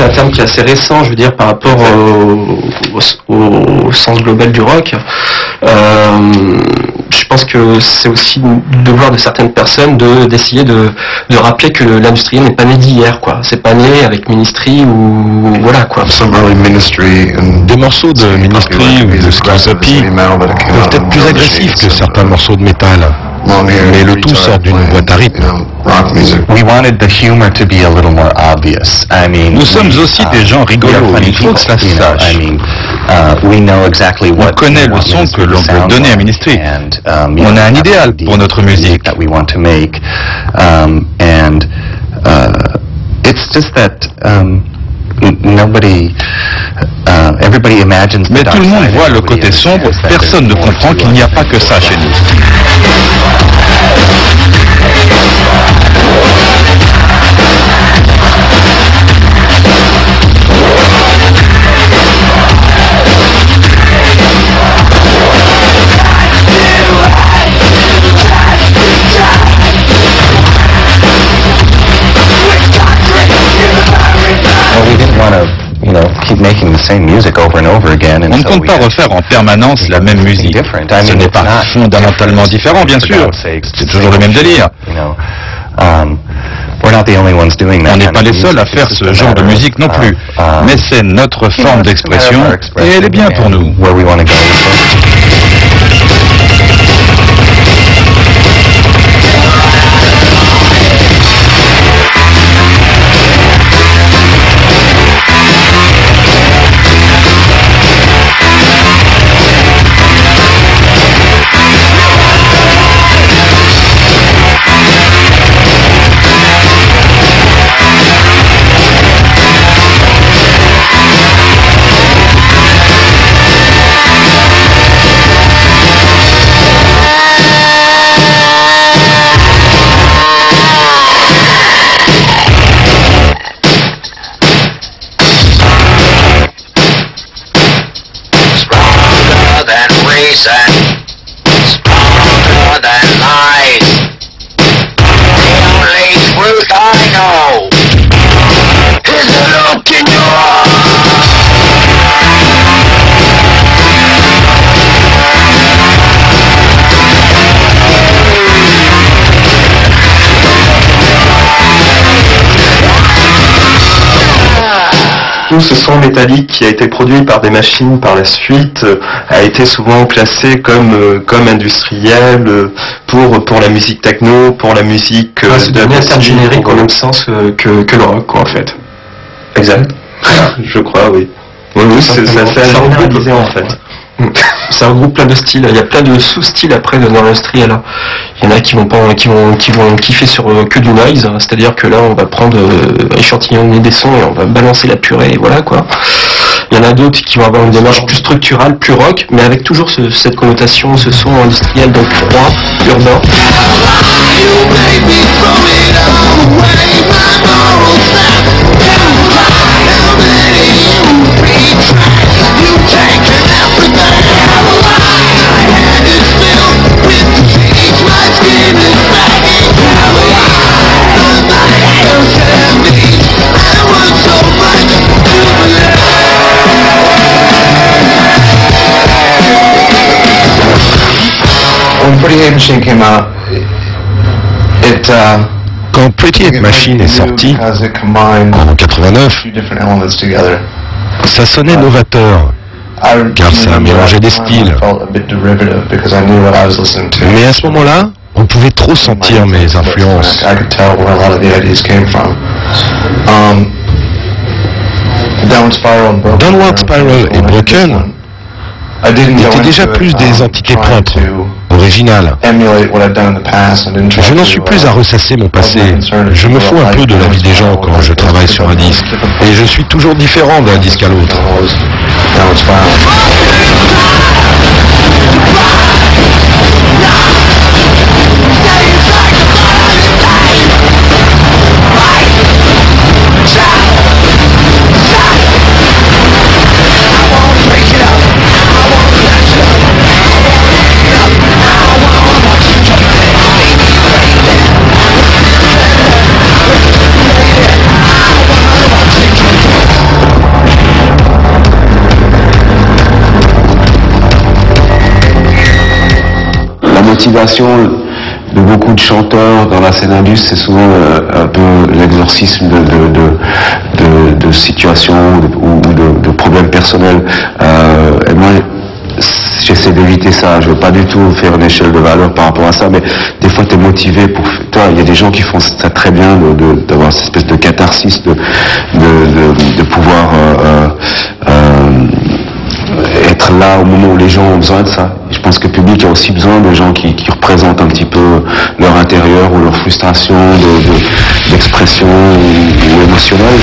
c'est un terme qui est assez récent, je veux dire, par rapport au, au sens global du rock, euh, je pense que c'est aussi le devoir de certaines personnes de d'essayer de, de rappeler que l'industrie n'est pas né d'hier, quoi. C'est pas né avec Ministry ou voilà, quoi. Des morceaux de Ministry ou de Scarsapi peuvent être plus agressifs que certains morceaux de métal mais le tout sort d'une boîte à rythme. Nous sommes aussi des gens rigolos, il faut que ça se sache. On connaît le son que l'on veut donner à Ministry. On a un idéal pour notre musique. Mais tout le monde voit le côté sombre, personne ne comprend qu'il n'y a pas que ça chez nous. On ne compte pas refaire en permanence la même musique. Ce n'est pas fondamentalement différent, bien sûr. C'est toujours le même délire. Um, On n'est pas les seuls à faire ce genre de musique non plus. Um, Mais c'est notre forme d'expression et elle est bien pour nous. I know tout ce son métallique qui a été produit par des machines par la suite euh, a été souvent classé comme euh, comme industriel euh, pour pour la musique techno, pour la musique ah, c'est devenu terme générique au même sens que, que le rock quoi en fait. Exact. Je crois oui. Oui, oui, c'est ça, ça, ça, en fait. ça regroupe plein de styles. Il y a plein de sous-styles après dans l'industriel. Il y en a qui vont pas, qui vont, qui vont kiffer sur euh, que du noise, hein. c'est-à-dire que là on va prendre euh, échantillonner des sons et on va balancer la purée et voilà quoi. Il y en a d'autres qui vont avoir une démarche plus structurale, plus rock, mais avec toujours cette connotation, ce son industriel donc froid, urbain. Uh, Quand Pretty Hate Machine est sorti en 89, ça sonnait novateur car ça a mélangé des styles. Mais à ce moment-là, on pouvait trop sentir mes influences. Downward Spiral et Broken. étaient déjà plus des entités propres, originales. Je n'en suis plus à ressasser mon passé. Je me fous un peu de la vie des gens quand je travaille sur un disque. Et je suis toujours différent d'un disque à l'autre. Motivation de beaucoup de chanteurs dans la scène indus, c'est souvent euh, un peu l'exorcisme de, situations ou de, problèmes personnels. Euh, et moi, j'essaie d'éviter ça. Je veux pas du tout faire une échelle de valeur par rapport à ça, mais des fois, tu es motivé pour... Toi, il y a des gens qui font ça très bien, d'avoir cette espèce de catharsis, de, de, pouvoir... Euh, être là au moment où les gens ont besoin de ça je pense que le public a aussi besoin de gens qui, représentent un petit peu leur intérieur ou leur frustration d'expression ou émotionnelle.